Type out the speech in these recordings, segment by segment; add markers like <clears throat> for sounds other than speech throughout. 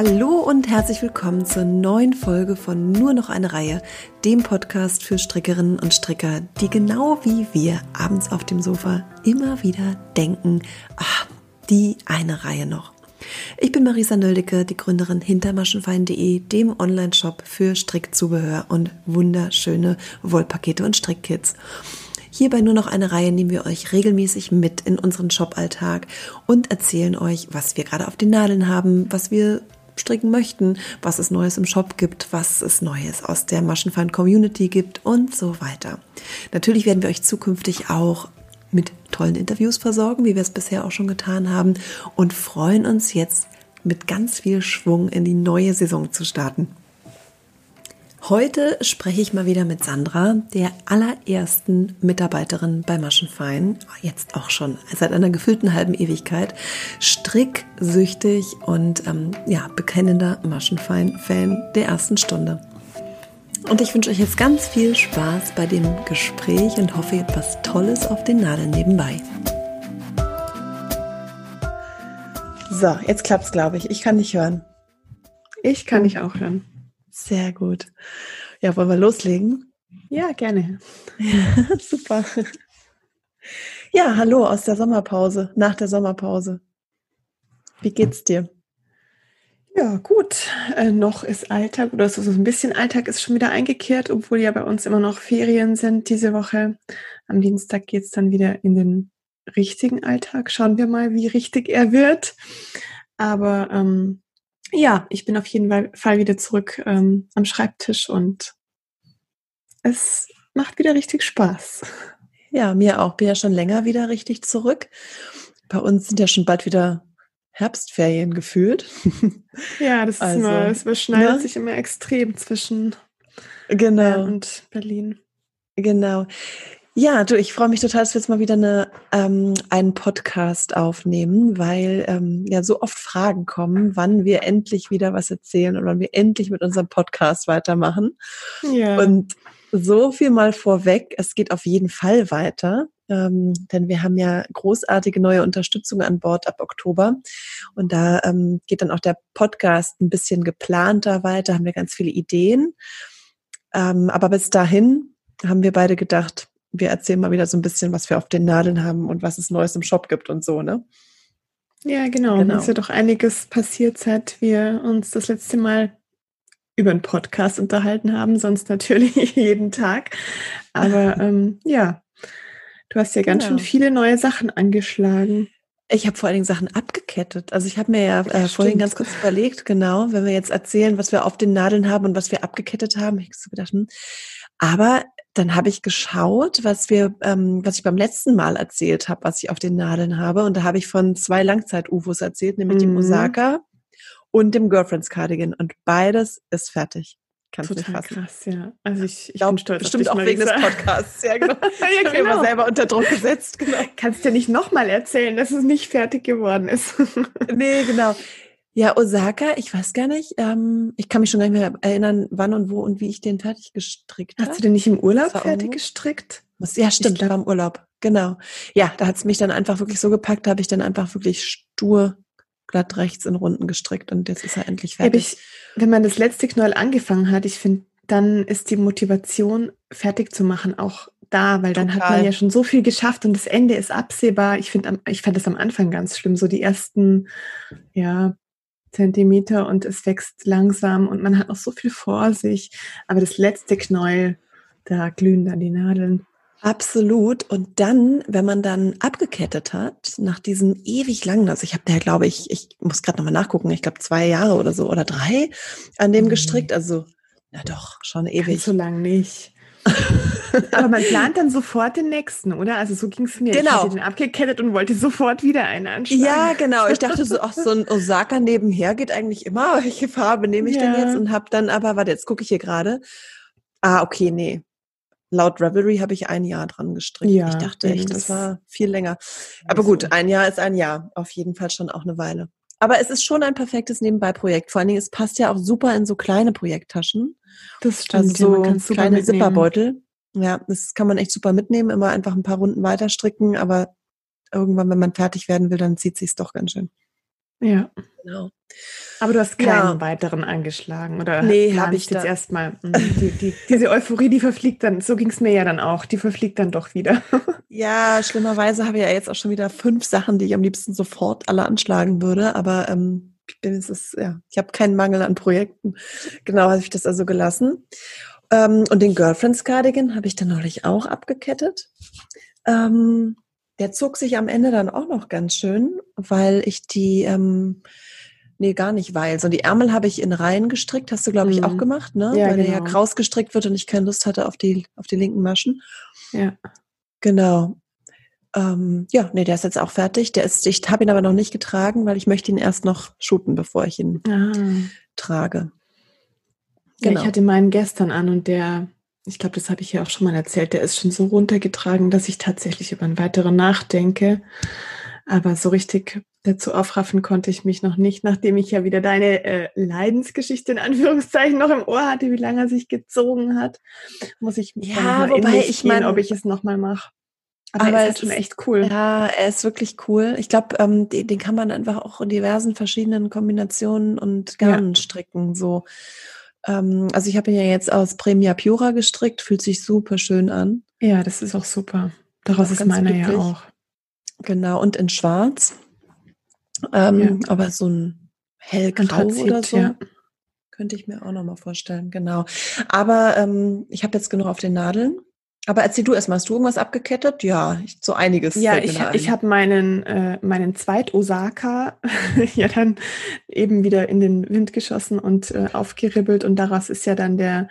Hallo und herzlich willkommen zur neuen Folge von Nur noch eine Reihe, dem Podcast für Strickerinnen und Stricker, die genau wie wir abends auf dem Sofa immer wieder denken, ach, die eine Reihe noch. Ich bin Marisa Nöldecke, die Gründerin hinter maschenfein.de, dem Online-Shop für Strickzubehör und wunderschöne Wollpakete und Strickkits. Hierbei nur noch eine Reihe nehmen wir euch regelmäßig mit in unseren Shop-Alltag und erzählen euch, was wir gerade auf den Nadeln haben, was wir stricken möchten, was es Neues im Shop gibt, was es Neues aus der Maschenfeind Community gibt und so weiter. Natürlich werden wir euch zukünftig auch mit tollen Interviews versorgen, wie wir es bisher auch schon getan haben und freuen uns jetzt mit ganz viel Schwung in die neue Saison zu starten. Heute spreche ich mal wieder mit Sandra, der allerersten Mitarbeiterin bei Maschenfein, jetzt auch schon seit einer gefüllten halben Ewigkeit, stricksüchtig und ähm, ja, bekennender Maschenfein-Fan der ersten Stunde. Und ich wünsche euch jetzt ganz viel Spaß bei dem Gespräch und hoffe, ihr habt was Tolles auf den Nadeln nebenbei. So, jetzt klappt's, glaube ich. Ich kann dich hören. Ich kann dich auch hören. Sehr gut. Ja, wollen wir loslegen? Ja, gerne. <laughs> super. Ja, hallo aus der Sommerpause, nach der Sommerpause. Wie geht's dir? Ja, gut. Äh, noch ist Alltag oder so, so ein bisschen Alltag ist schon wieder eingekehrt, obwohl ja bei uns immer noch Ferien sind diese Woche. Am Dienstag geht's dann wieder in den richtigen Alltag. Schauen wir mal, wie richtig er wird. Aber ähm, ja, ich bin auf jeden Fall wieder zurück ähm, am Schreibtisch und es macht wieder richtig Spaß. Ja, mir auch. Bin ja schon länger wieder richtig zurück. Bei uns sind ja schon bald wieder Herbstferien gefühlt. <laughs> Ja, das also, ist immer, es überschneidet ne? sich immer extrem zwischen genau. Bayern und Berlin. Genau. Ja, du, ich freue mich total, dass wir jetzt mal wieder eine, ähm, einen Podcast aufnehmen, weil ähm, ja so oft Fragen kommen, wann wir endlich wieder was erzählen und wann wir endlich mit unserem Podcast weitermachen. Ja. Und so viel mal vorweg, es geht auf jeden Fall weiter, ähm, denn wir haben ja großartige neue Unterstützung an Bord ab Oktober. Und da ähm, geht dann auch der Podcast ein bisschen geplanter weiter, haben wir ganz viele Ideen. Ähm, aber bis dahin haben wir beide gedacht, wir erzählen mal wieder so ein bisschen, was wir auf den Nadeln haben und was es Neues im Shop gibt und so, ne? Ja, genau. genau. Es ist ja doch einiges passiert, seit wir uns das letzte Mal über einen Podcast unterhalten haben, sonst natürlich <laughs> jeden Tag. Aber <laughs> ähm, ja, du hast ja ganz genau. schön viele neue Sachen angeschlagen. Ich habe vor allen Dingen Sachen abgekettet. Also ich habe mir ja äh, vorhin ganz kurz überlegt, genau, wenn wir jetzt erzählen, was wir auf den Nadeln haben und was wir abgekettet haben, ich habe so gedacht, hm, aber dann habe ich geschaut, was wir, ähm, was ich beim letzten Mal erzählt habe, was ich auf den Nadeln habe. Und da habe ich von zwei Langzeit-UFOs erzählt, nämlich mhm. dem Osaka und dem Girlfriends Cardigan. Und beides ist fertig. Kannst Total fassen. krass, ja. Also ich, ich glaub, bin stolz bestimmt auch wegen des Podcasts. Ja, genau. <laughs> ja, ich genau. habe selber unter Druck gesetzt. Genau. Kannst ja nicht nochmal erzählen, dass es nicht fertig geworden ist. nee, genau. Ja, Osaka, ich weiß gar nicht. Ähm, ich kann mich schon gar nicht mehr erinnern, wann und wo und wie ich den fertig gestrickt habe. Hast du den nicht im Urlaub fertig gestrickt? Ja, stimmt, ich war im Urlaub. Genau. Ja, da hat es mich dann einfach wirklich so gepackt, da habe ich dann einfach wirklich stur glatt rechts in Runden gestrickt und jetzt ist er endlich fertig. Ich, wenn man das letzte Knäuel angefangen hat, ich finde, dann ist die Motivation, fertig zu machen, auch da, weil dann Total. hat man ja schon so viel geschafft und das Ende ist absehbar. Ich finde, ich fand das am Anfang ganz schlimm, so die ersten, ja, Zentimeter und es wächst langsam und man hat noch so viel vor sich. Aber das letzte Knäuel, da glühen dann die Nadeln. Absolut. Und dann, wenn man dann abgekettet hat, nach diesen ewig langen, also ich habe da, glaube ich, ich muss gerade nochmal nachgucken, ich glaube zwei Jahre oder so oder drei an dem mhm. gestrickt. Also, na doch, schon ewig. Ganz so lang nicht. Aber man plant dann sofort den nächsten, oder? Also so ging es mir. Genau. Ich hatte den abgekettet und wollte sofort wieder einen anschlagen. Ja, genau. Ich dachte so, ach, so ein Osaka nebenher geht eigentlich immer. <laughs> Welche Farbe nehme ich ja. denn jetzt? Und habe dann aber, warte, jetzt gucke ich hier gerade. Ah, okay, nee. Laut Revelry habe ich ein Jahr dran gestrickt. Ja, ich dachte echt, das, das war viel länger. Aber gut, ein Jahr ist ein Jahr. Auf jeden Fall schon auch eine Weile. Aber es ist schon ein perfektes Nebenbei-Projekt. Vor allen Dingen, es passt ja auch super in so kleine Projekttaschen. Das stimmt. Also so ja, man kleine Zipperbeutel. Ja, das kann man echt super mitnehmen, immer einfach ein paar Runden weiter stricken, aber irgendwann, wenn man fertig werden will, dann zieht sich's doch ganz schön. Ja. Genau. Aber du hast keinen ja. weiteren angeschlagen oder nee, habe ich jetzt erstmal hm, die, die, diese Euphorie, die verfliegt dann, so ging es mir ja dann auch, die verfliegt dann doch wieder. <laughs> ja, schlimmerweise habe ich ja jetzt auch schon wieder fünf Sachen, die ich am liebsten sofort alle anschlagen würde, aber ähm, ich bin es ist, ja, ich habe keinen Mangel an Projekten. Genau, habe ich das also gelassen. Ähm, und den Girlfriends Cardigan habe ich dann neulich auch abgekettet. Ähm, der zog sich am Ende dann auch noch ganz schön, weil ich die ähm, Nee, gar nicht, weil. So die Ärmel habe ich in Reihen gestrickt, hast du, glaube ich, mhm. auch gemacht, ne? Ja, weil genau. der ja genau. kraus gestrickt wird und ich keine Lust hatte auf die, auf die linken Maschen. Ja. Genau. Ähm, ja, nee, der ist jetzt auch fertig. Der ist, ich habe ihn aber noch nicht getragen, weil ich möchte ihn erst noch shooten, bevor ich ihn ah. trage. Genau. Ja, ich hatte meinen gestern an und der, ich glaube, das habe ich ja auch schon mal erzählt, der ist schon so runtergetragen, dass ich tatsächlich über einen weiteren nachdenke. Aber so richtig dazu aufraffen konnte ich mich noch nicht, nachdem ich ja wieder deine äh, Leidensgeschichte in Anführungszeichen noch im Ohr hatte, wie lange er sich gezogen hat, muss ich ja, wobei ich meine, ob ich es nochmal mache. Aber, aber er ist schon echt cool. Ja, er ist wirklich cool. Ich glaube, ähm, den, den, kann man einfach auch in diversen verschiedenen Kombinationen und Garnen ja. stricken. So, ähm, also ich habe ihn ja jetzt aus Premia Pura gestrickt, fühlt sich super schön an. Ja, das ist auch super. Daraus ist meiner ja auch. Genau, und in Schwarz. Ähm, ja. Aber so ein hellgrau oder so. Ja. Könnte ich mir auch nochmal vorstellen, genau. Aber ähm, ich habe jetzt genug auf den Nadeln. Aber erzähl du erstmal, hast du irgendwas abgekettet? Ja, ich, so einiges. Ja, ich, ich habe meinen, äh, meinen Zweit-Osaka <laughs> ja dann eben wieder in den Wind geschossen und äh, aufgeribbelt und daraus ist ja dann der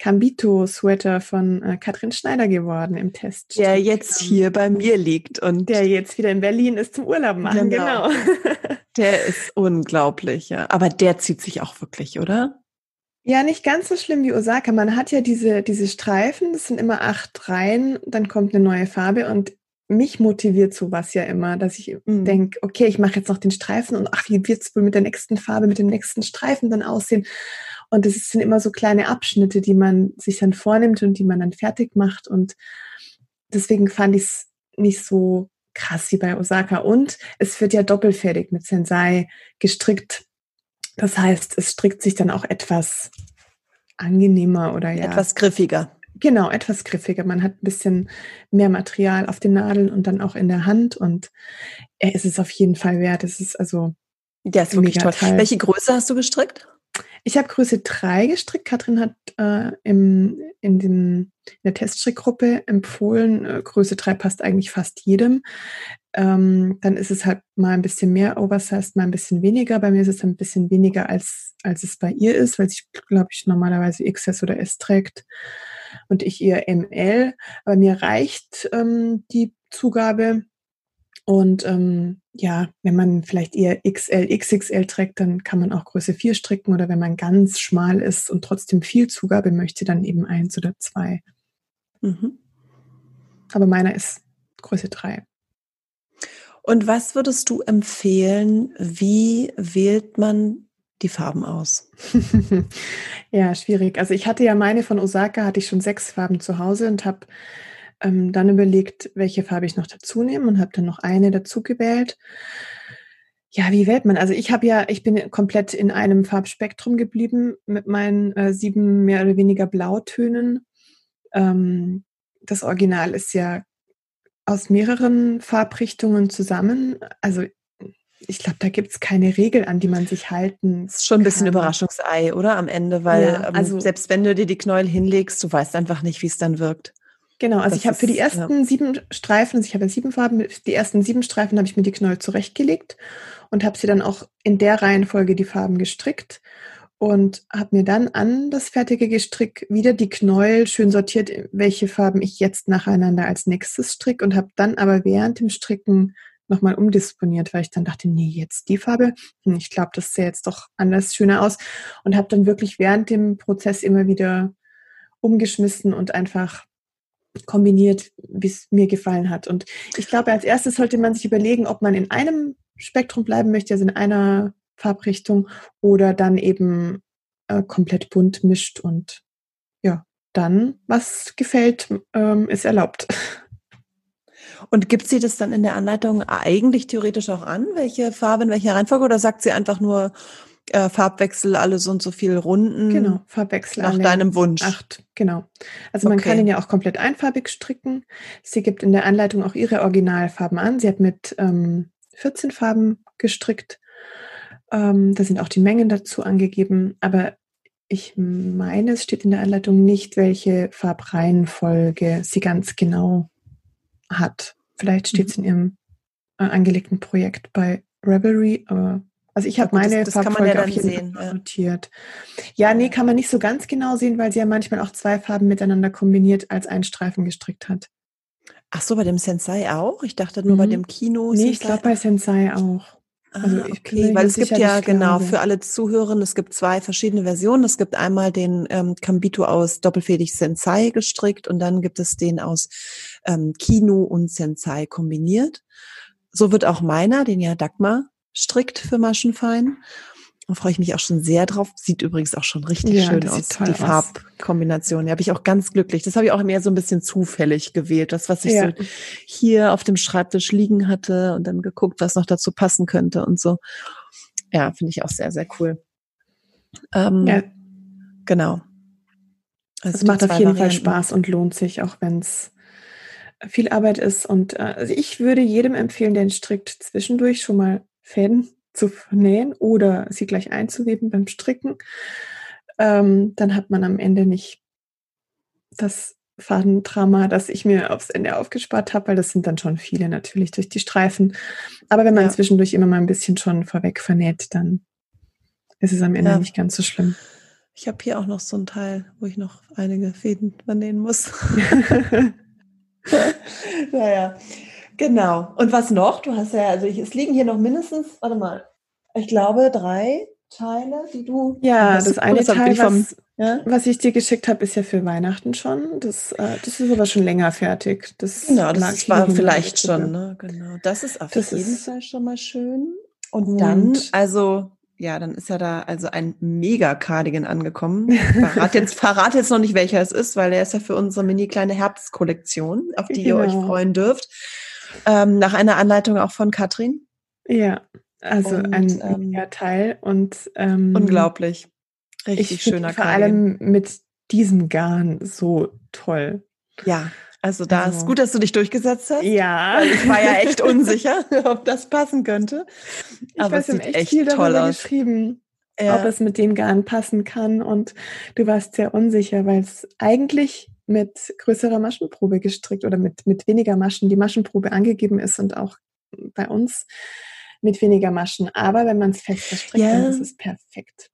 Cambito-Sweater von äh, Katrin Schneider geworden im Test. Der jetzt hier bei mir liegt und der jetzt wieder in Berlin ist zum Urlaub machen, genau. genau. <laughs> der ist unglaublich, ja. Aber der zieht sich auch wirklich, oder? Ja, nicht ganz so schlimm wie Osaka. Man hat ja diese, diese Streifen, das sind immer acht Reihen, dann kommt eine neue Farbe und mich motiviert sowas ja immer, dass ich mhm. denke, okay, ich mache jetzt noch den Streifen und ach, wie wird es wohl mit der nächsten Farbe, mit dem nächsten Streifen dann aussehen? Und es sind immer so kleine Abschnitte, die man sich dann vornimmt und die man dann fertig macht. Und deswegen fand ich es nicht so krass wie bei Osaka. Und es wird ja doppelfertig mit Sensei gestrickt. Das heißt, es strickt sich dann auch etwas angenehmer oder ja. Etwas griffiger. Genau, etwas griffiger. Man hat ein bisschen mehr Material auf den Nadeln und dann auch in der Hand und es ist auf jeden Fall wert. Es ist also. Ja, ist wirklich toll. Teil. Welche Größe hast du gestrickt? Ich habe Größe 3 gestrickt. Katrin hat äh, im, in, den, in der Teststrickgruppe empfohlen, äh, Größe 3 passt eigentlich fast jedem. Ähm, dann ist es halt mal ein bisschen mehr Oversized, mal ein bisschen weniger. Bei mir ist es ein bisschen weniger, als, als es bei ihr ist, weil sie, glaube ich, normalerweise XS oder S trägt und ich ihr ML. Aber mir reicht ähm, die Zugabe. Und ähm, ja, wenn man vielleicht eher XL, XXL trägt, dann kann man auch Größe 4 stricken oder wenn man ganz schmal ist und trotzdem viel Zugabe möchte, dann eben eins oder zwei. Mhm. Aber meiner ist Größe 3. Und was würdest du empfehlen? Wie wählt man die Farben aus? <laughs> ja, schwierig. Also ich hatte ja meine von Osaka, hatte ich schon sechs Farben zu Hause und habe ähm, dann überlegt, welche Farbe ich noch dazu nehme und habe dann noch eine dazu gewählt. Ja, wie wählt man? Also ich habe ja, ich bin komplett in einem Farbspektrum geblieben mit meinen äh, sieben mehr oder weniger Blautönen. Ähm, das Original ist ja aus mehreren Farbrichtungen zusammen. Also ich glaube, da gibt es keine Regel, an die man sich halten. Das ist schon ein bisschen Überraschungsei, oder? Am Ende, weil ja, ähm, also, selbst wenn du dir die Knäuel hinlegst, du weißt einfach nicht, wie es dann wirkt. Genau, also das ich habe für die ersten ja. sieben Streifen, also ich habe ja sieben Farben, die ersten sieben Streifen habe ich mir die Knäuel zurechtgelegt und habe sie dann auch in der Reihenfolge die Farben gestrickt und habe mir dann an das fertige Gestrick wieder die Knäuel schön sortiert, welche Farben ich jetzt nacheinander als nächstes strick und habe dann aber während dem Stricken nochmal umdisponiert, weil ich dann dachte, nee, jetzt die Farbe, hm, ich glaube, das sähe jetzt doch anders schöner aus und habe dann wirklich während dem Prozess immer wieder umgeschmissen und einfach kombiniert, wie es mir gefallen hat. Und ich glaube, als erstes sollte man sich überlegen, ob man in einem Spektrum bleiben möchte, also in einer Farbrichtung, oder dann eben äh, komplett bunt mischt und ja, dann, was gefällt, ähm, ist erlaubt. <laughs> Und gibt sie das dann in der Anleitung eigentlich theoretisch auch an, welche Farbe in welcher Reihenfolge, oder sagt sie einfach nur äh, Farbwechsel alle so und so viele Runden? Genau, Farbwechsel. Nach deinem Wunsch. Acht, genau. Also man kann ihn ja auch komplett einfarbig stricken. Sie gibt in der Anleitung auch ihre Originalfarben an. Sie hat mit ähm, 14 Farben gestrickt. Ähm, da sind auch die Mengen dazu angegeben. Aber ich meine, es steht in der Anleitung nicht, welche Farbreihenfolge sie ganz genau hat. Vielleicht steht es mhm. in ihrem äh, angelegten Projekt bei Revelry, aber also ich habe meine das, das Farbfolge ja auf jeden sehen, Fall notiert. Ja. ja, nee, kann man nicht so ganz genau sehen, weil sie ja manchmal auch zwei Farben miteinander kombiniert als einen Streifen gestrickt hat. Ach so, bei dem Sensei auch? Ich dachte nur mhm. bei dem Kino. Nee, ich glaube bei Sensei auch. Also ah, okay, weil es gibt ja genau für alle Zuhörerinnen, es gibt zwei verschiedene Versionen. Es gibt einmal den ähm, Kambito aus doppelfädig Sensei gestrickt und dann gibt es den aus ähm, Kino und Sensei kombiniert. So wird auch meiner, den ja Dagmar strickt für Maschenfein. Da freue ich mich auch schon sehr drauf. Sieht übrigens auch schon richtig ja, schön aus, die aus. Farbkombination. Da habe ich auch ganz glücklich. Das habe ich auch mehr so ein bisschen zufällig gewählt. Das, was ich ja. so hier auf dem Schreibtisch liegen hatte und dann geguckt, was noch dazu passen könnte und so. Ja, finde ich auch sehr, sehr cool. Ähm, ja. Genau. Also es macht auf jeden Varianten. Fall Spaß und lohnt sich, auch wenn es viel Arbeit ist. Und äh, also ich würde jedem empfehlen, der strickt, zwischendurch schon mal Fäden zu nähen oder sie gleich einzuweben beim Stricken. Ähm, dann hat man am Ende nicht das Fadendrama, das ich mir aufs Ende aufgespart habe, weil das sind dann schon viele natürlich durch die Streifen. Aber wenn man ja. zwischendurch immer mal ein bisschen schon vorweg vernäht, dann ist es am Ende ja. nicht ganz so schlimm. Ich habe hier auch noch so ein Teil, wo ich noch einige Fäden vernähen muss. <laughs> <laughs> naja, Genau. Und was noch? Du hast ja, also ich, es liegen hier noch mindestens, warte mal, ich glaube drei Teile, die du. Ja, das eine Teil, vom, was, ja? was ich dir geschickt habe, ist ja für Weihnachten schon. Das, äh, das ist aber schon länger fertig. Das genau, das war vielleicht schon, ne? Genau. Das ist auf das jeden Fall schon mal schön. Und, und dann, also ja, dann ist ja da also ein Mega-Cardigan angekommen. Verrat jetzt, <laughs> verrat jetzt noch nicht, welcher es ist, weil der ist ja für unsere mini kleine Herbstkollektion, auf die genau. ihr euch genau. freuen dürft. Ähm, nach einer Anleitung auch von Katrin. Ja, also und, ein ähm, Teil und ähm, unglaublich. Richtig schöner Vor allem mit diesem Garn so toll. Ja, also da also, ist gut, dass du dich durchgesetzt hast. Ja. ich war ja echt <laughs> unsicher, ob das passen könnte. Ich Aber weiß, es sieht echt, echt viel toll aus. geschrieben, ja. ob es mit dem Garn passen kann. Und du warst sehr unsicher, weil es eigentlich mit größerer Maschenprobe gestrickt oder mit, mit weniger Maschen die Maschenprobe angegeben ist und auch bei uns mit weniger Maschen. Aber wenn man es fest verstrickt, ja. dann ist es perfekt.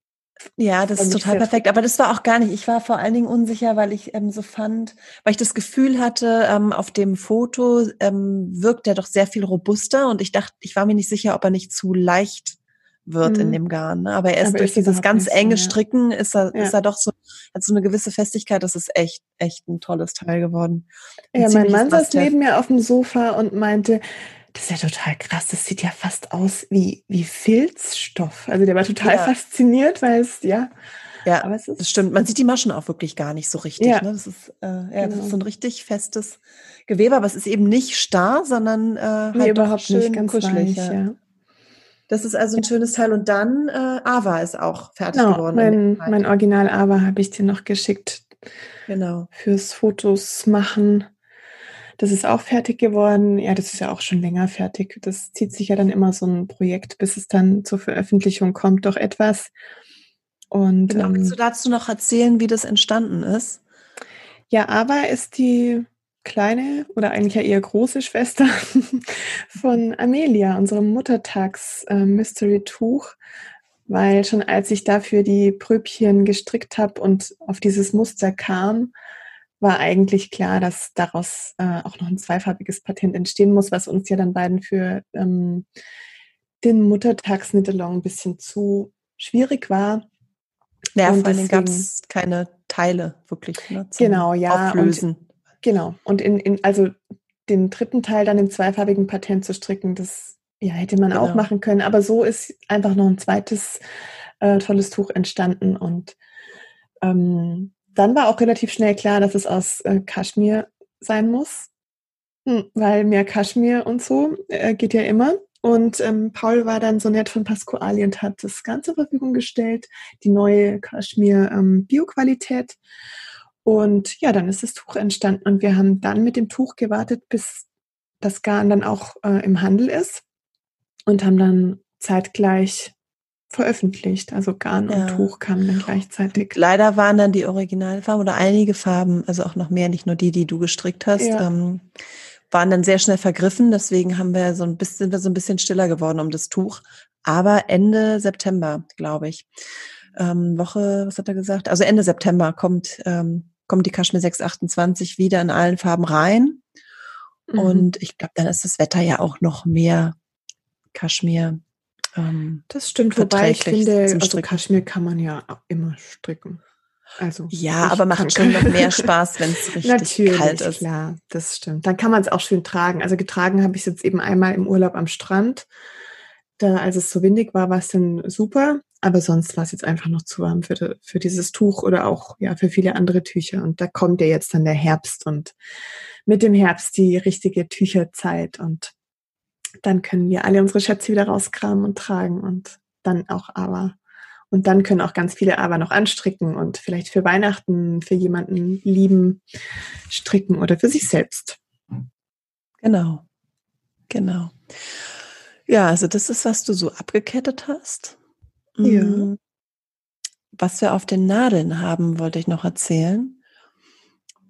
Ja, das ist total perfekt. Aber das war auch gar nicht. Ich war vor allen Dingen unsicher, weil ich ähm, so fand, weil ich das Gefühl hatte, ähm, auf dem Foto ähm, wirkt er doch sehr viel robuster und ich dachte, ich war mir nicht sicher, ob er nicht zu leicht wird mhm. in dem Garn. Ne? Aber erst Aber durch dieses ganz enge so, Stricken ist er, ja. ist er doch so, hat so eine gewisse Festigkeit. Das ist echt, echt ein tolles Teil geworden. Ein ja, mein Mann saß neben mir auf dem Sofa und meinte, das ist ja total krass. Das sieht ja fast aus wie, wie Filzstoff. Also der war total ja. fasziniert, weil es, ja. Ja, aber es ist, das stimmt. Man sieht die Maschen auch wirklich gar nicht so richtig. Ja. Ne? Das, ist, äh, ja, genau. das ist so ein richtig festes Gewebe, aber es ist eben nicht starr, sondern äh, halt nee, überhaupt schön nicht, ganz kuschelig. Weich, ja. Das ist also ein schönes Teil. Und dann äh, Ava ist auch fertig genau, geworden. Mein, mein Original Ava habe ich dir noch geschickt. Genau. Fürs Fotos machen. Das ist auch fertig geworden. Ja, das ist ja auch schon länger fertig. Das zieht sich ja dann immer so ein Projekt, bis es dann zur Veröffentlichung kommt, doch etwas. Und genau. ähm, willst du dazu noch erzählen, wie das entstanden ist? Ja, Ava ist die kleine oder eigentlich ja eher große Schwester <laughs> von Amelia, unserem Muttertags-Mystery-Tuch, äh, weil schon als ich dafür die Pröbchen gestrickt habe und auf dieses Muster kam, war eigentlich klar, dass daraus äh, auch noch ein zweifarbiges Patent entstehen muss, was uns ja dann beiden für ähm, den Muttertags-Knit-Along ein bisschen zu schwierig war. Ja, und vor allem gab es keine Teile wirklich ne, genau, ja, Auflösen. Und Genau. Und in, in, also den dritten Teil dann im zweifarbigen Patent zu stricken, das ja, hätte man genau. auch machen können. Aber so ist einfach noch ein zweites äh, tolles Tuch entstanden. Und ähm, dann war auch relativ schnell klar, dass es aus äh, Kaschmir sein muss. Hm, weil mehr Kaschmir und so äh, geht ja immer. Und ähm, Paul war dann so nett von Pasquali und hat das Ganze zur Verfügung gestellt, die neue Kaschmir ähm, Bio-Qualität. Und ja, dann ist das Tuch entstanden und wir haben dann mit dem Tuch gewartet, bis das Garn dann auch äh, im Handel ist und haben dann zeitgleich veröffentlicht. Also Garn ja. und Tuch kamen dann gleichzeitig. Leider waren dann die Originalfarben oder einige Farben, also auch noch mehr, nicht nur die, die du gestrickt hast, ja. ähm, waren dann sehr schnell vergriffen. Deswegen haben wir so ein bisschen, sind wir so ein bisschen stiller geworden um das Tuch. Aber Ende September, glaube ich. Ähm, Woche, was hat er gesagt? Also Ende September kommt, ähm, kommt die Kaschmir 628 wieder in allen Farben rein. Mhm. Und ich glaube, dann ist das Wetter ja auch noch mehr Kaschmir. Ähm, das stimmt, wobei ich finde, also Kaschmir kann man ja immer stricken. Also ja, aber macht schon noch mehr <laughs> Spaß, wenn es richtig Natürlich, kalt ist. Klar, das stimmt. Dann kann man es auch schön tragen. Also getragen habe ich es jetzt eben einmal im Urlaub am Strand. Da, als es so windig war, war es dann super. Aber sonst war es jetzt einfach noch zu warm für, für dieses Tuch oder auch ja für viele andere Tücher. Und da kommt ja jetzt dann der Herbst und mit dem Herbst die richtige Tücherzeit. Und dann können wir alle unsere Schätze wieder rauskramen und tragen und dann auch aber. Und dann können auch ganz viele aber noch anstricken und vielleicht für Weihnachten für jemanden lieben stricken oder für sich selbst. Genau. Genau. Ja, also das ist, was du so abgekettet hast. Ja. Mm. Was wir auf den Nadeln haben, wollte ich noch erzählen.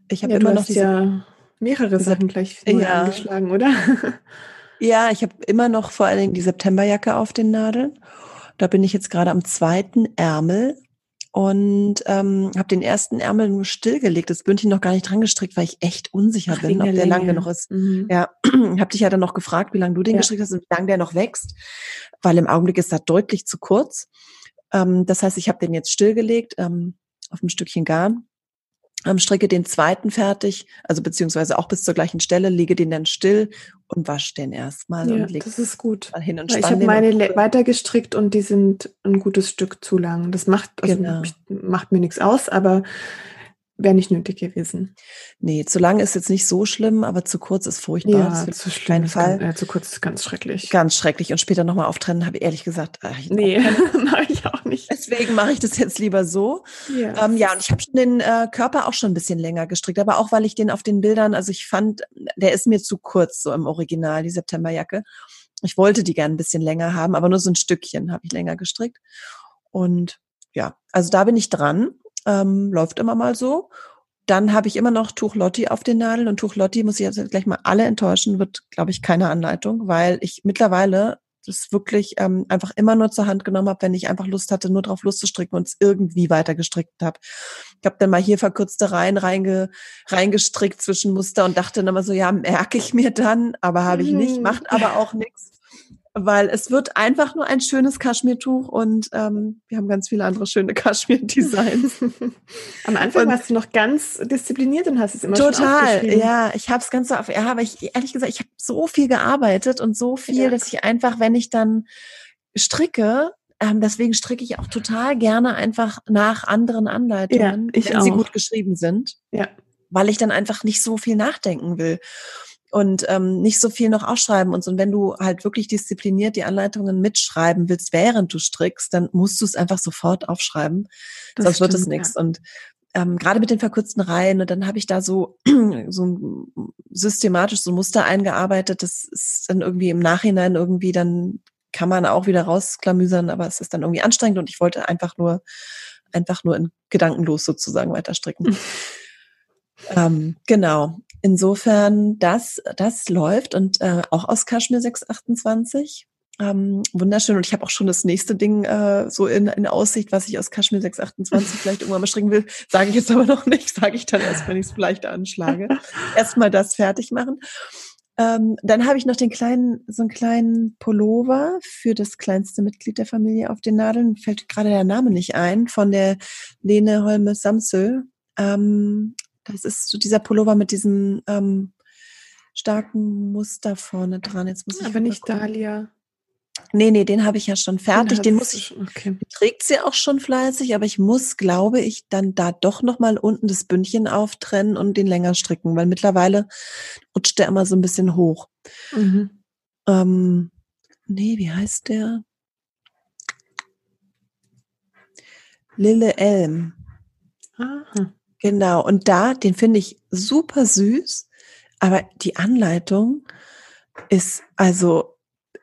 Ich habe ja, immer noch diese, ja mehrere Sachen gleich ja. angeschlagen, oder? <laughs> Ja, ich habe immer noch vor allen Dingen die Septemberjacke auf den Nadeln. Da bin ich jetzt gerade am zweiten Ärmel und ähm, habe den ersten Ärmel nur stillgelegt, das Bündchen noch gar nicht dran gestrickt, weil ich echt unsicher Ach, bin, ob der lang genug ist. Mhm. Ja, <clears throat> habe dich ja dann noch gefragt, wie lange du den ja. gestrickt hast und wie lange der noch wächst, weil im Augenblick ist das deutlich zu kurz. Ähm, das heißt, ich habe den jetzt stillgelegt ähm, auf ein Stückchen Garn stricke den zweiten fertig, also beziehungsweise auch bis zur gleichen Stelle, lege den dann still und wasche den erstmal ja, und lege das ist gut. Mal hin und Ich habe meine weiter gestrickt und die sind ein gutes Stück zu lang. Das macht, also genau. macht mir nichts aus, aber wäre nicht nötig gewesen. Nee, zu lang ist jetzt nicht so schlimm, aber zu kurz ist furchtbar. Ja, zu schlimm. Fall. Ganz, äh, zu kurz ist ganz schrecklich. Ganz schrecklich. Und später nochmal auftrennen, habe ich ehrlich gesagt, ach, ich nee, <laughs> mache ich auch nicht. Deswegen mache ich das jetzt lieber so. Ja, ähm, ja und ich habe den äh, Körper auch schon ein bisschen länger gestrickt, aber auch, weil ich den auf den Bildern, also ich fand, der ist mir zu kurz, so im Original, die Septemberjacke. Ich wollte die gern ein bisschen länger haben, aber nur so ein Stückchen habe ich länger gestrickt. Und ja, also da bin ich dran ähm, läuft immer mal so. Dann habe ich immer noch Tuch Lotti auf den Nadeln und Tuch Lotti muss ich jetzt gleich mal alle enttäuschen, wird, glaube ich, keine Anleitung, weil ich mittlerweile das wirklich ähm, einfach immer nur zur Hand genommen habe, wenn ich einfach Lust hatte, nur drauf Lust zu stricken und es irgendwie weiter gestrickt habe. Ich habe dann mal hier verkürzte Reihen reinge, reingestrickt zwischen Muster und dachte dann immer so, ja, merke ich mir dann, aber habe ich nicht, mhm. macht aber auch nichts weil es wird einfach nur ein schönes Kaschmirtuch und ähm, wir haben ganz viele andere schöne <laughs> Kaschmir-Designs. <laughs> Am Anfang und warst du noch ganz diszipliniert und hast es immer total. ja, ich habe es ganz so auf. Ja, aber ich ehrlich gesagt, ich habe so viel gearbeitet und so viel, ja. dass ich einfach, wenn ich dann stricke, ähm, deswegen stricke ich auch total gerne einfach nach anderen Anleitungen, ja, wenn auch. sie gut geschrieben sind. Ja. Weil ich dann einfach nicht so viel nachdenken will und ähm, nicht so viel noch ausschreiben und so. Und wenn du halt wirklich diszipliniert die Anleitungen mitschreiben willst, während du strickst, dann musst du es einfach sofort aufschreiben. Das Sonst stimmt, wird es nichts. Ja. Und ähm, gerade mit den verkürzten Reihen, und dann habe ich da so, <clears throat> so systematisch so Muster eingearbeitet, das ist dann irgendwie im Nachhinein irgendwie dann kann man auch wieder rausklamüsern, aber es ist dann irgendwie anstrengend und ich wollte einfach nur, einfach nur in gedankenlos sozusagen weiter stricken. <laughs> ähm, genau. Insofern, das, das läuft und äh, auch aus Kaschmir 628. Ähm, wunderschön. Und ich habe auch schon das nächste Ding äh, so in, in Aussicht, was ich aus Kaschmir 628 vielleicht irgendwann mal stricken will. Sage ich jetzt aber noch nicht. Sage ich dann erst, wenn ich es vielleicht anschlage. <laughs> Erstmal das fertig machen. Ähm, dann habe ich noch den kleinen, so einen kleinen Pullover für das kleinste Mitglied der Familie auf den Nadeln. Fällt gerade der Name nicht ein, von der Lene Holme Samsö. Ähm, das ist so dieser Pullover mit diesem ähm, starken Muster vorne dran. Jetzt muss ich Aber nicht gucken. Dahlia. Nee, nee, den habe ich ja schon fertig. Den, den muss ich, okay. trägt sie auch schon fleißig, aber ich muss, glaube ich, dann da doch nochmal unten das Bündchen auftrennen und den länger stricken, weil mittlerweile rutscht der immer so ein bisschen hoch. Mhm. Ähm, nee, wie heißt der? Lille Elm. Aha. Genau, und da, den finde ich super süß, aber die Anleitung ist also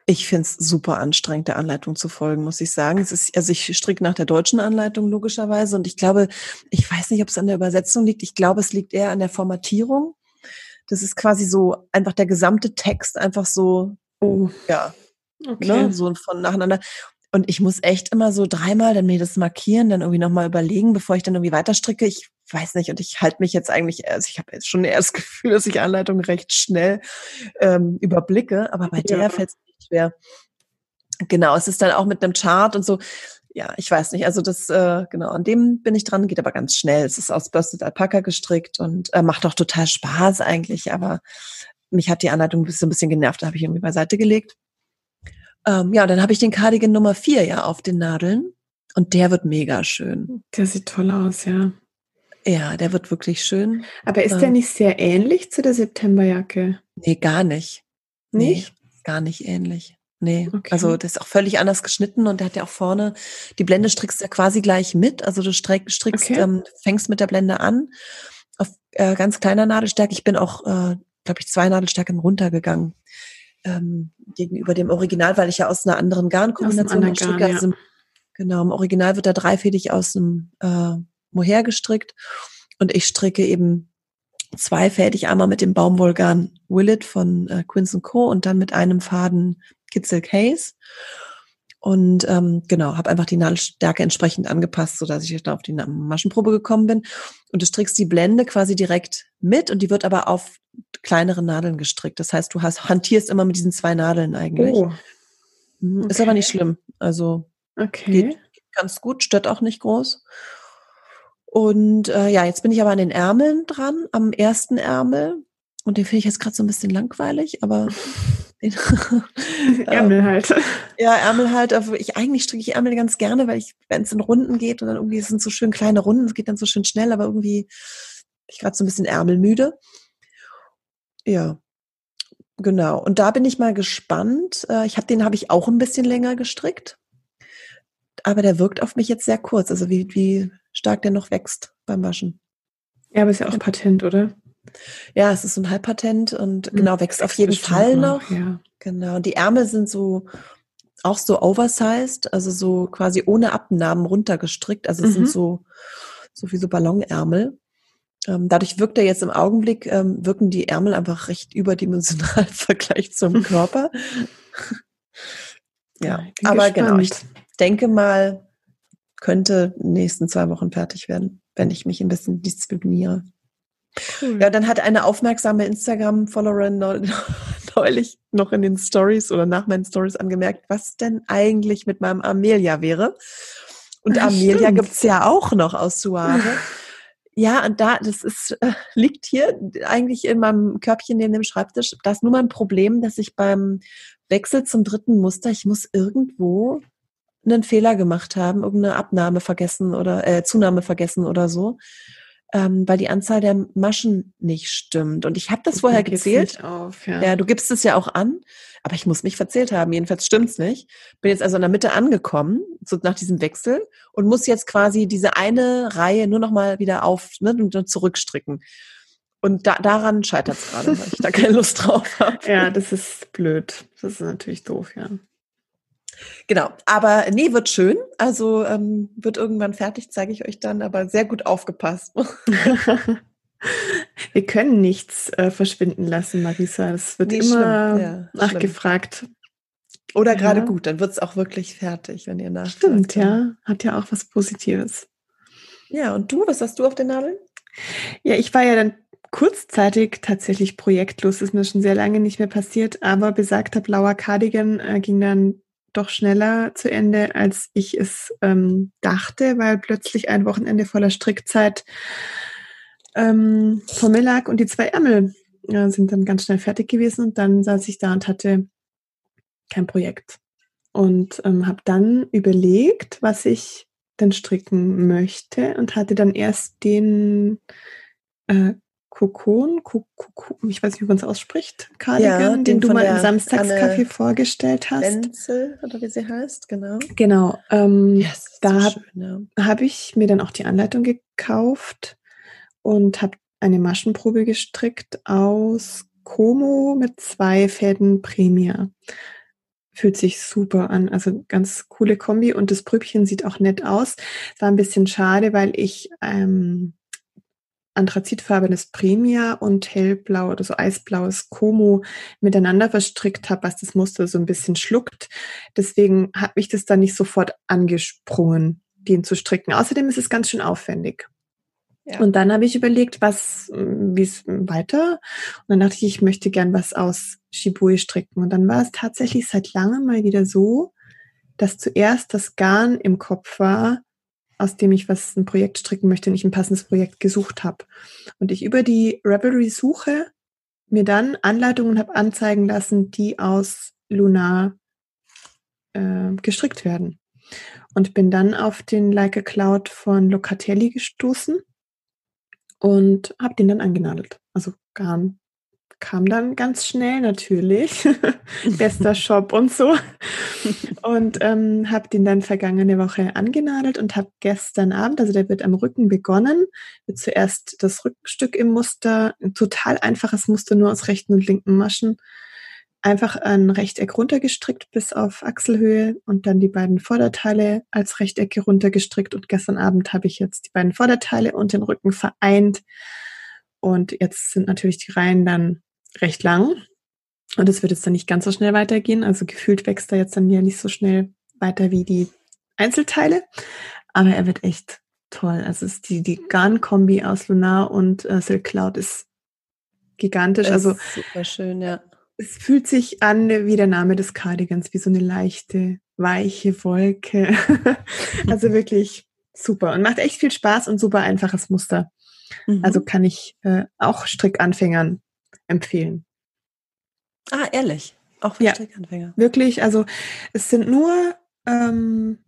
ich finde es super anstrengend, der Anleitung zu folgen, muss ich sagen. Es ist, also ich stricke nach der deutschen Anleitung logischerweise und ich glaube, ich weiß nicht, ob es an der Übersetzung liegt. Ich glaube, es liegt eher an der Formatierung. Das ist quasi so einfach der gesamte Text einfach so, oh, ja, okay. ne, so von nacheinander. Und ich muss echt immer so dreimal dann mir das markieren, dann irgendwie nochmal überlegen, bevor ich dann irgendwie weiter stricke. Ich weiß nicht, und ich halte mich jetzt eigentlich, also ich habe jetzt schon eher das Gefühl, dass ich Anleitung recht schnell ähm, überblicke, aber bei ja. der fällt es schwer. Genau, es ist dann auch mit einem Chart und so. Ja, ich weiß nicht. Also das, äh, genau, an dem bin ich dran, geht aber ganz schnell. Es ist aus Bursted Alpaka gestrickt und äh, macht auch total Spaß eigentlich, aber mich hat die Anleitung so ein bisschen genervt, da habe ich irgendwie beiseite gelegt. Ähm, ja, dann habe ich den Cardigan Nummer 4 ja auf den Nadeln und der wird mega schön. Der sieht toll aus, ja. Ja, der wird wirklich schön. Aber ist ähm, der nicht sehr ähnlich zu der Septemberjacke? Nee, gar nicht. Nicht? Nee gar nicht ähnlich. Nee, okay. also das ist auch völlig anders geschnitten und der hat ja auch vorne, die Blende strickst ja quasi gleich mit. Also du strick, strickst, okay. ähm, fängst mit der Blende an auf äh, ganz kleiner Nadelstärke. Ich bin auch, äh, glaube ich, zwei Nadelstärken runtergegangen ähm, gegenüber dem Original, weil ich ja aus einer anderen Garnkombination stricke. Garn, ja. also, genau, im Original wird da dreifädig aus dem äh, Mohair gestrickt und ich stricke eben zweifädig, einmal mit dem Baumwollgarn Willet von äh, Quince Co. und dann mit einem Faden Kitzel Case. Und ähm, genau, habe einfach die Nadelstärke entsprechend angepasst, so dass ich dann auf die Maschenprobe gekommen bin. Und du strickst die Blende quasi direkt mit und die wird aber auf kleinere Nadeln gestrickt. Das heißt, du hast, <laughs> hantierst immer mit diesen zwei Nadeln eigentlich. Oh. Mhm, ist aber nicht schlimm. Also okay. geht ganz gut, stört auch nicht groß. Und äh, ja, jetzt bin ich aber an den Ärmeln dran, am ersten Ärmel. Und den finde ich jetzt gerade so ein bisschen langweilig, aber <laughs> <laughs> Ärmel halt. Ja, Ärmel halt. Aber ich eigentlich stricke ich Ärmel ganz gerne, weil ich, wenn es in Runden geht und dann irgendwie sind so schön kleine Runden, es geht dann so schön schnell, aber irgendwie bin ich gerade so ein bisschen ärmelmüde. Ja, genau. Und da bin ich mal gespannt. Äh, ich habe den habe ich auch ein bisschen länger gestrickt, aber der wirkt auf mich jetzt sehr kurz. Also wie wie stark der noch wächst beim Waschen. Ja, aber ist ja auch Patent, oder? Ja, es ist so ein Halbpatent und hm, genau, wächst auf jeden Fall noch. noch. Ja. Genau. Die Ärmel sind so auch so oversized, also so quasi ohne Abnahmen runtergestrickt. Also es mhm. sind so, so wie so Ballonärmel. Ähm, dadurch wirkt er jetzt im Augenblick, ähm, wirken die Ärmel einfach recht überdimensional im Vergleich zum <laughs> Körper. ja, ja aber gespannt. genau, ich denke mal, könnte in den nächsten zwei Wochen fertig werden, wenn ich mich ein bisschen diszipliniere. Cool. Ja, dann hat eine aufmerksame Instagram-Followerin <laughs> neulich noch in den Stories oder nach meinen Stories angemerkt, was denn eigentlich mit meinem Amelia wäre. Und Ach, Amelia gibt es ja auch noch aus Suave. Ja, und da, das ist, äh, liegt hier eigentlich in meinem Körbchen neben dem Schreibtisch. Da ist nur mein Problem, dass ich beim Wechsel zum dritten Muster, ich muss irgendwo einen Fehler gemacht haben, irgendeine Abnahme vergessen oder äh, Zunahme vergessen oder so, ähm, weil die Anzahl der Maschen nicht stimmt. Und ich habe das vorher gezählt. Auf, ja. ja, du gibst es ja auch an, aber ich muss mich verzählt haben. Jedenfalls stimmt's nicht. Bin jetzt also in der Mitte angekommen, so nach diesem Wechsel und muss jetzt quasi diese eine Reihe nur noch mal wieder auf ne, und zurückstricken. Und da, daran scheitert es gerade, weil ich da keine Lust drauf habe. <laughs> Ja, das ist blöd. Das ist natürlich doof, ja. Genau, aber nee, wird schön. Also ähm, wird irgendwann fertig, zeige ich euch dann, aber sehr gut aufgepasst. <laughs> Wir können nichts äh, verschwinden lassen, Marisa. Es wird nee, immer ja, nachgefragt. Schlimm. Oder ja. gerade gut, dann wird es auch wirklich fertig, wenn ihr nachfragt. Stimmt, ja. Hat ja auch was Positives. Ja, und du, was hast du auf den Nadeln? Ja, ich war ja dann kurzzeitig tatsächlich projektlos. Das ist mir schon sehr lange nicht mehr passiert, aber besagter blauer Cardigan äh, ging dann doch schneller zu Ende, als ich es ähm, dachte, weil plötzlich ein Wochenende voller Strickzeit ähm, vor mir lag und die zwei Ärmel äh, sind dann ganz schnell fertig gewesen und dann saß ich da und hatte kein Projekt. und ähm, habe dann überlegt, was ich denn stricken möchte und hatte dann erst den äh, Kokon, ich weiß nicht, wie man es ausspricht, Cardigan, ja, den, den du mal im Samstagscafé vorgestellt hast. Wenzel, oder wie sie heißt, genau. Genau. Ähm, yes, da habe ja. hab ich mir dann auch die Anleitung gekauft und habe eine Maschenprobe gestrickt aus Como mit zwei Fäden Premia. Fühlt sich super an, also ganz coole Kombi und das Prübchen sieht auch nett aus. War ein bisschen schade, weil ich ähm, anthrazitfarbenes Premia und hellblau oder so eisblaues Como miteinander verstrickt habe, was das Muster so ein bisschen schluckt. Deswegen hat mich das dann nicht sofort angesprungen, den zu stricken. Außerdem ist es ganz schön aufwendig. Ja. Und dann habe ich überlegt, was, wie es weiter. Und dann dachte ich, ich möchte gern was aus Shibui stricken. Und dann war es tatsächlich seit langem mal wieder so, dass zuerst das Garn im Kopf war, aus dem ich was ein Projekt stricken möchte, nicht ein passendes Projekt gesucht habe. Und ich über die Revelry-Suche mir dann Anleitungen habe anzeigen lassen, die aus Lunar äh, gestrickt werden. Und bin dann auf den Like a Cloud von Locatelli gestoßen und habe den dann angenadelt. Also Garn kam dann ganz schnell natürlich. <laughs> Bester <laughs> Shop und so. Und ähm, habe den dann vergangene Woche angenadelt und habe gestern Abend, also der wird am Rücken begonnen, wird zuerst das Rückenstück im Muster, ein total einfaches Muster nur aus rechten und linken Maschen, einfach ein Rechteck runtergestrickt bis auf Achselhöhe und dann die beiden Vorderteile als Rechtecke runtergestrickt und gestern Abend habe ich jetzt die beiden Vorderteile und den Rücken vereint. Und jetzt sind natürlich die Reihen dann recht lang. Und es wird jetzt dann nicht ganz so schnell weitergehen. Also gefühlt wächst er jetzt dann ja nicht so schnell weiter wie die Einzelteile. Aber er wird echt toll. Also ist die, die Garn-Kombi aus Lunar und äh, Silk Cloud ist gigantisch. Ist also super schön, ja. Es fühlt sich an wie der Name des Cardigans, wie so eine leichte, weiche Wolke. <laughs> also wirklich super und macht echt viel Spaß und super einfaches Muster. Mhm. Also kann ich äh, auch Strickanfängern empfehlen. Ah, ehrlich? Auch für ja, Strickanfänger? Wirklich, also es sind nur ähm,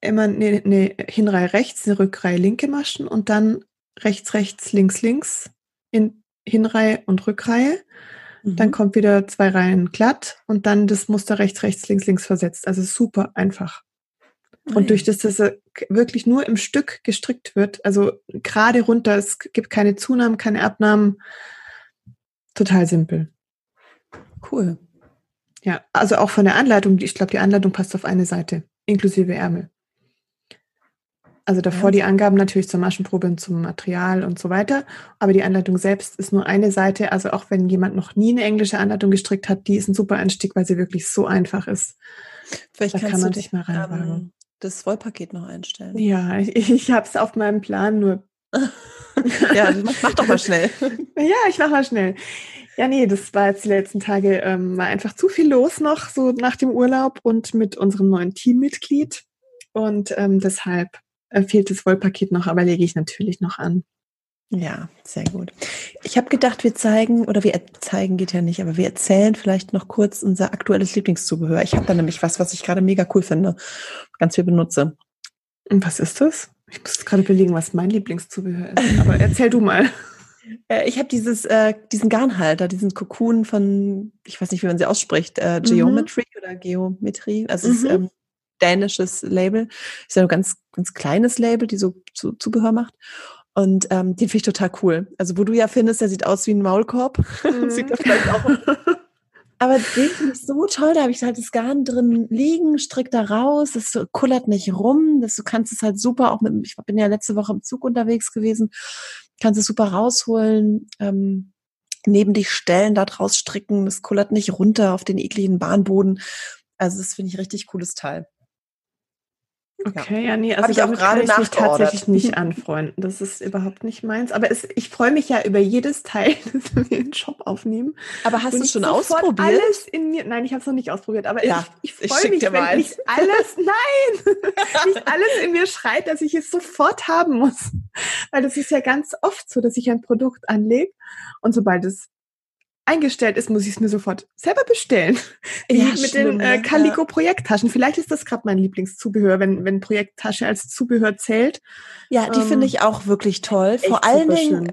immer eine, eine Hinreihe rechts, eine Rückreihe linke Maschen und dann rechts, rechts, links, links in Hinreihe und Rückreihe. Mhm. Dann kommt wieder zwei Reihen glatt und dann das Muster rechts, rechts, links, links versetzt. Also super einfach. Und oh durch das, dass er wirklich nur im Stück gestrickt wird, also gerade runter, es gibt keine Zunahmen, keine Abnahmen, Total simpel. Cool. Ja, also auch von der Anleitung, ich glaube, die Anleitung passt auf eine Seite, inklusive Ärmel. Also davor ja. die Angaben natürlich zur Maschenprobe und zum Material und so weiter. Aber die Anleitung selbst ist nur eine Seite. Also auch wenn jemand noch nie eine englische Anleitung gestrickt hat, die ist ein super Einstieg, weil sie wirklich so einfach ist. Vielleicht da kann man sich mal reinwagen. Ähm, das Wollpaket noch einstellen. Ja, <laughs> ich, ich habe es auf meinem Plan, nur ja, mach, mach, doch mal schnell. <laughs> ja, ich mach mal schnell. Ja, nee, das war jetzt die letzten Tage ähm, war einfach zu viel los noch, so nach dem Urlaub und mit unserem neuen Teammitglied. Und ähm, deshalb äh, fehlt das Wollpaket noch, aber lege ich natürlich noch an. Ja, sehr gut. Ich habe gedacht, wir zeigen, oder wir zeigen geht ja nicht, aber wir erzählen vielleicht noch kurz unser aktuelles Lieblingszubehör. Ich habe da nämlich was, was ich gerade mega cool finde, ganz viel benutze. Und was ist das? Ich muss gerade überlegen, was mein Lieblingszubehör ist. Aber erzähl du mal. <laughs> Äh, ich habe dieses, äh, diesen Garnhalter, diesen Kokon von, ich weiß nicht, wie man sie ausspricht, äh, Geometry mhm. oder Geometrie. Also mhm. ist ähm, dänisches Label. Ist ja ein ganz, ganz kleines Label, die so, so Zubehör macht. Und ähm, den finde ich total cool. Also wo du ja findest, der sieht aus wie ein Maulkorb. <laughs> Mhm. sieht er vielleicht auch Aber den finde ich so toll, da habe ich halt das Garn drin liegen, strick da raus, das kullert nicht rum, das, du kannst es halt super auch mit, ich bin ja letzte Woche im Zug unterwegs gewesen, kannst es super rausholen, ähm, neben dich stellen, da draus stricken, das kullert nicht runter auf den ekligen Bahnboden. Also das finde ich richtig cooles Teil. Okay, ja, ja nee, also ich auch gerade kann ich mich tatsächlich <laughs> nicht anfreunden. Das ist überhaupt nicht meins. Aber es, ich freue mich ja über jedes Teil, <laughs> das wir in den Shop aufnehmen. Aber hast du schon ausprobiert? Alles in mir, nein, ich habe es noch nicht ausprobiert. Aber ja, ich, ich freue mich, wenn nicht alles, <laughs> nein, nicht alles in mir schreit, dass ich es sofort haben muss. Weil das ist ja ganz oft so, dass ich ein Produkt anlege und sobald es eingestellt ist, muss ich es mir sofort selber bestellen. Ja, mit schlimm, den äh? Calico Projekttaschen. Vielleicht ist das gerade mein Lieblingszubehör, wenn, wenn Projekttasche als Zubehör zählt. Ja, die Ähm, finde ich auch wirklich toll. Vor allen Dingen, schön.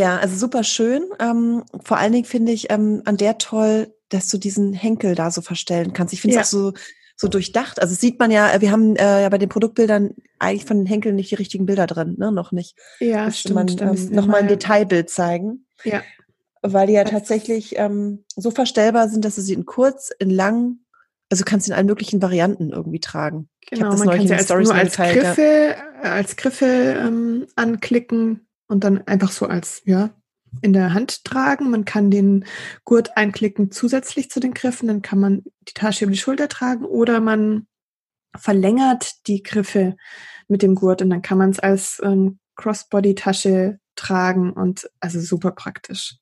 ja, also super schön. Ähm, vor allen Dingen finde ich ähm, an der toll, dass du diesen Henkel da so verstellen kannst. Ich finde es Ja. auch so so durchdacht. Also sieht man ja, wir haben äh, ja bei den Produktbildern eigentlich von den Henkeln nicht die richtigen Bilder drin, ne? Noch nicht. Ja, Müsste stimmt. man ähm, noch mal ein Detailbild zeigen. Ja. Weil die ja tatsächlich ähm, so verstellbar sind, dass du sie in kurz, in lang, also du kannst sie in allen möglichen Varianten irgendwie tragen. Genau, das man kann sie als, nur als geteilt. Griffe, äh, als Griffe ähm, anklicken und dann einfach so als, ja, in der Hand tragen. Man kann den Gurt einklicken zusätzlich zu den Griffen, dann kann man die Tasche über die Schulter tragen oder man verlängert die Griffe mit dem Gurt und dann kann man es als ähm, Crossbody-Tasche tragen und also super praktisch.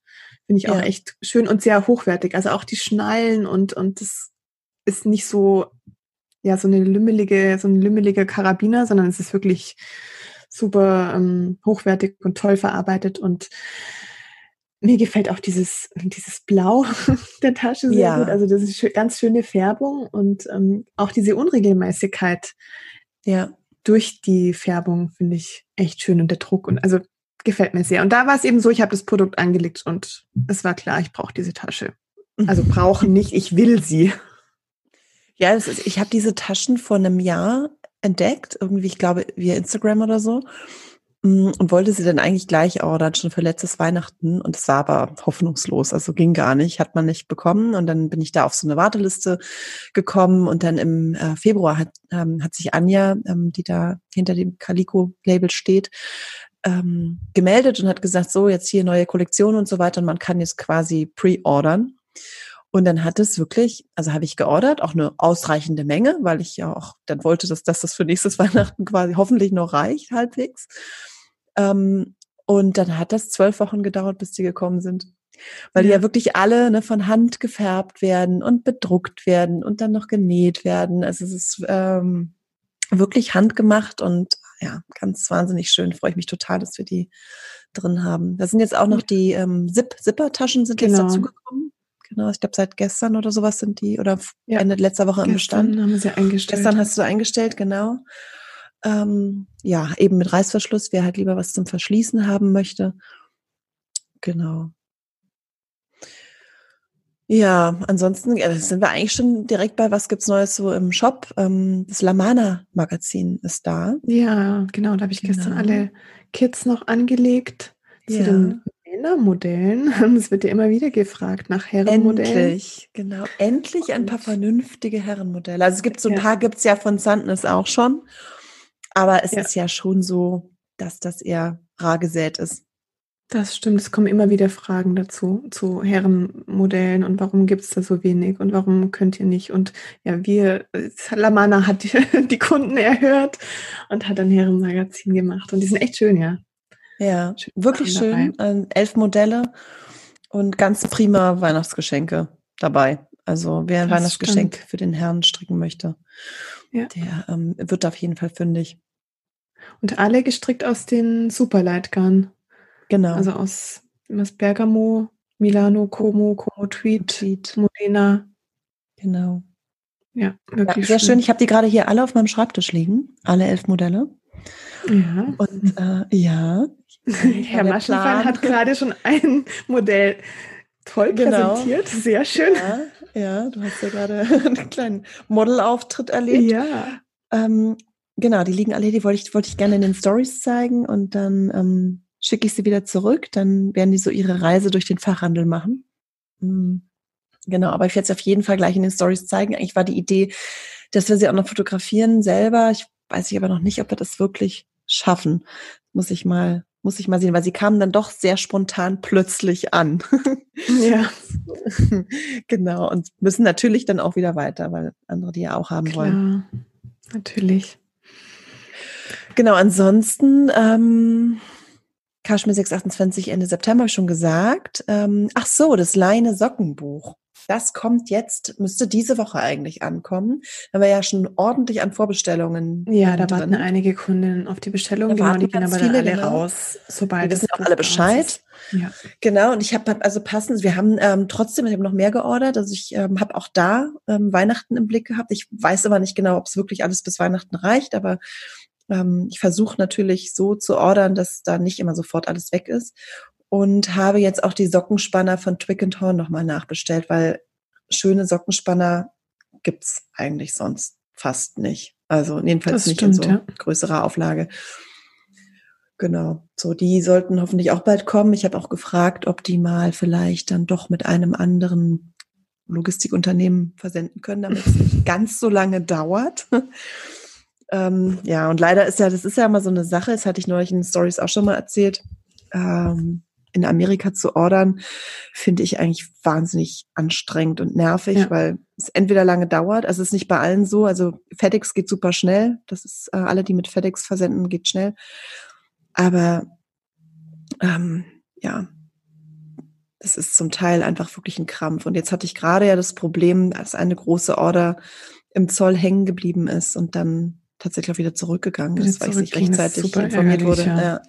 Finde ich auch Ja. echt schön und sehr hochwertig. Also auch die Schnallen und, und das ist nicht so, ja, so eine lümmelige, so ein lümmeliger Karabiner, sondern es ist wirklich super ähm, hochwertig und toll verarbeitet und mir gefällt auch dieses, dieses Blau <laughs> der Tasche sehr Ja. gut. Also das ist ganz schöne Färbung und ähm, auch diese Unregelmäßigkeit Ja. durch die Färbung finde ich echt schön und der Druck und also gefällt mir sehr. Und da war es eben so, ich habe das Produkt angelegt und es war klar, ich brauche diese Tasche. Also brauchen nicht, ich will sie. Ja, ist, ich habe diese Taschen vor einem Jahr entdeckt, irgendwie, ich glaube, via Instagram oder so. mm, Und wollte sie dann eigentlich gleich ordern, schon für letztes Weihnachten. Und es war aber hoffnungslos, also ging gar nicht, hat man nicht bekommen. Und dann bin ich da auf so eine Warteliste gekommen. Und dann im äh, Februar hat, ähm, hat sich Anja, ähm, die da hinter dem Calico-Label steht, ähm, gemeldet und hat gesagt, so, jetzt hier neue Kollektion und so weiter. Und man kann jetzt quasi pre-ordern. Und dann hat es wirklich, also habe ich geordert, auch eine ausreichende Menge, weil ich ja auch dann wollte, dass, dass das für nächstes <laughs> Weihnachten quasi hoffentlich noch reicht, halbwegs. Ähm, und dann hat das zwölf Wochen gedauert, bis die gekommen sind. Weil die Ja. ja wirklich alle ne, von Hand gefärbt werden und bedruckt werden und dann noch genäht werden. Also es ist ähm, wirklich handgemacht und ja, ganz wahnsinnig schön. Freue ich mich total, dass wir die drin haben. Da sind jetzt auch noch die ähm, Zip Zipper-Taschen sind jetzt Genau. dazugekommen. Genau, ich glaube seit gestern oder sowas sind die oder Ja. Ende letzter Woche im Bestand. Gestern haben sie eingestellt. Gestern hast du eingestellt, genau. Ähm, ja, eben mit Reißverschluss, wer halt lieber was zum Verschließen haben möchte. Genau. Ja, ansonsten sind wir eigentlich schon direkt bei, was gibt's Neues so im Shop? Ähm, das Lamana-Magazin ist da. Ja, genau, da habe ich gestern Genau. alle Kits noch angelegt zu Ja. den Männermodellen. <laughs> Es wird ja immer wieder gefragt nach Herrenmodellen. Endlich, genau. Endlich ein paar vernünftige Herrenmodelle. Also es gibt so ein Ja. paar, gibt's ja von Sandnes auch schon. Aber es Ja. ist ja schon so, dass das eher rar gesät ist. Das stimmt, es kommen immer wieder Fragen dazu, zu Herrenmodellen und warum gibt es da so wenig und warum könnt ihr nicht? Und ja, wir, äh, Lamana hat die, <laughs> die Kunden erhört und hat ein Herrenmagazin gemacht und die sind echt schön, ja. Ja, Schöne wirklich schön. Ähm, elf Modelle und ganz prima Weihnachtsgeschenke dabei. Also wer ein Das Weihnachtsgeschenk stimmt. für den Herrn stricken möchte, Ja. der ähm, wird auf jeden Fall fündig. Und alle gestrickt aus den Superleitgarn. Genau. Also aus was Bergamo, Milano, Como, Como Tweet. Modena. Genau. Ja, Ja, wirklich sehr schön. Ich habe die gerade hier alle auf meinem Schreibtisch liegen, alle elf Modelle. Ja. Und äh, ja, <laughs> Herr Maschenfall hat gerade schon ein Modell toll Genau. präsentiert. Sehr schön. ja, ja, du hast ja gerade <laughs> einen kleinen Modelauftritt erlebt. Ja. Ähm, genau, die liegen alle, die wollte ich, wollte ich gerne in den Stories zeigen und dann ähm, schicke ich sie wieder zurück. Dann werden die so ihre Reise durch den Fachhandel machen. Mm, Genau, aber ich werde es auf jeden Fall gleich in den Stories zeigen. Eigentlich war die Idee, dass wir sie auch noch fotografieren selber. Ich weiß ich aber noch nicht, ob wir das wirklich schaffen. Muss ich mal, muss ich mal sehen, weil sie kamen dann doch sehr spontan plötzlich an. Ja, <laughs> genau, und müssen natürlich dann auch wieder weiter, weil andere die ja auch haben wollen. klar. Natürlich. Genau, ansonsten, ähm, Kaschmir 628 Ende September schon gesagt. Ähm, ach so, das Leine Sockenbuch. das kommt jetzt, müsste diese Woche eigentlich ankommen. Da wir ja schon ordentlich an Vorbestellungen. Ja, da drin. warten einige Kunden auf die Bestellung. Da genau, die gehen aber viele, alle genau. raus, sobald wir wissen auch alle Bescheid. Ja. Genau, und ich habe also passend, wir haben ähm, trotzdem, ich habe noch mehr geordert. Also ich ähm, habe auch da ähm, Weihnachten im Blick gehabt. Ich weiß aber nicht genau, ob es wirklich alles bis Weihnachten reicht, aber ähm, ich versuche natürlich so zu ordern, dass da nicht immer sofort alles weg ist und habe jetzt auch die Sockenspanner von Twick and Horn nochmal nachbestellt, weil schöne Sockenspanner gibt's eigentlich sonst fast nicht. Also jedenfalls das nicht stimmt, in so ja. größerer Auflage. Genau. So, die sollten hoffentlich auch bald kommen. Ich habe auch gefragt, ob die mal vielleicht dann doch mit einem anderen Logistikunternehmen versenden können, damit es nicht <laughs> ganz so lange dauert. Ähm, ja, und leider ist ja, das ist ja immer so eine Sache, das hatte ich neulich in Stories auch schon mal erzählt. Ähm, in Amerika zu ordern, finde ich eigentlich wahnsinnig anstrengend und nervig, ja. weil es entweder lange dauert, also es ist nicht bei allen so, also FedEx geht super schnell, das ist äh, alle, die mit FedEx versenden, geht schnell, aber ähm, ja, das ist zum Teil einfach wirklich ein Krampf. Und jetzt hatte ich gerade ja das Problem, dass eine große Order im Zoll hängen geblieben ist und dann tatsächlich auch wieder zurückgegangen ist, weil ich nicht rechtzeitig informiert wurde. Ja. Ja.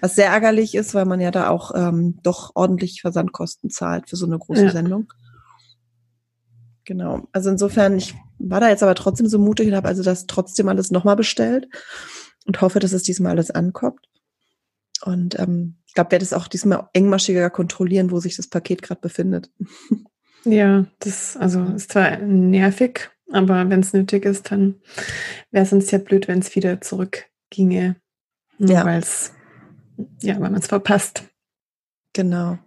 Was sehr ärgerlich ist, weil man ja da auch ähm, doch ordentlich Versandkosten zahlt für so eine große ja. Sendung. Genau. Also insofern, ich war da jetzt aber trotzdem so mutig und habe also das trotzdem alles nochmal bestellt und hoffe, dass es diesmal alles ankommt. Und ähm, ich glaube, werde es auch diesmal engmaschiger kontrollieren, wo sich das Paket gerade befindet. <laughs> Ja, das also ist zwar nervig, aber wenn es nötig ist, dann wäre es uns ja blöd, wenn es wieder zurückginge. Ja. Weil es ja, weil man es verpasst. Genau.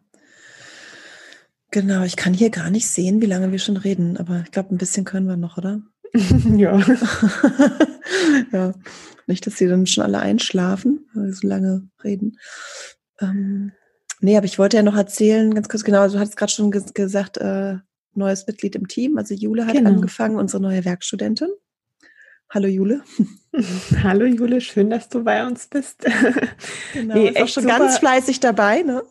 Genau, ich kann hier gar nicht sehen, wie lange wir schon reden, aber ich glaube, ein bisschen können wir noch, oder? <laughs> ja. <laughs> ja. Nicht, dass sie dann schon alle einschlafen, weil wir so lange reden. Ähm, nee, aber ich wollte ja noch erzählen, ganz kurz, genau, du hattest gerade schon gesagt, äh, neues Mitglied im Team. Also Jule hat genau. angefangen, unsere neue Werkstudentin. Hallo Jule. <laughs> Hallo Jule, schön, dass du bei uns bist. <laughs> Genau, nee, ist auch schon super. ganz fleißig dabei, ne?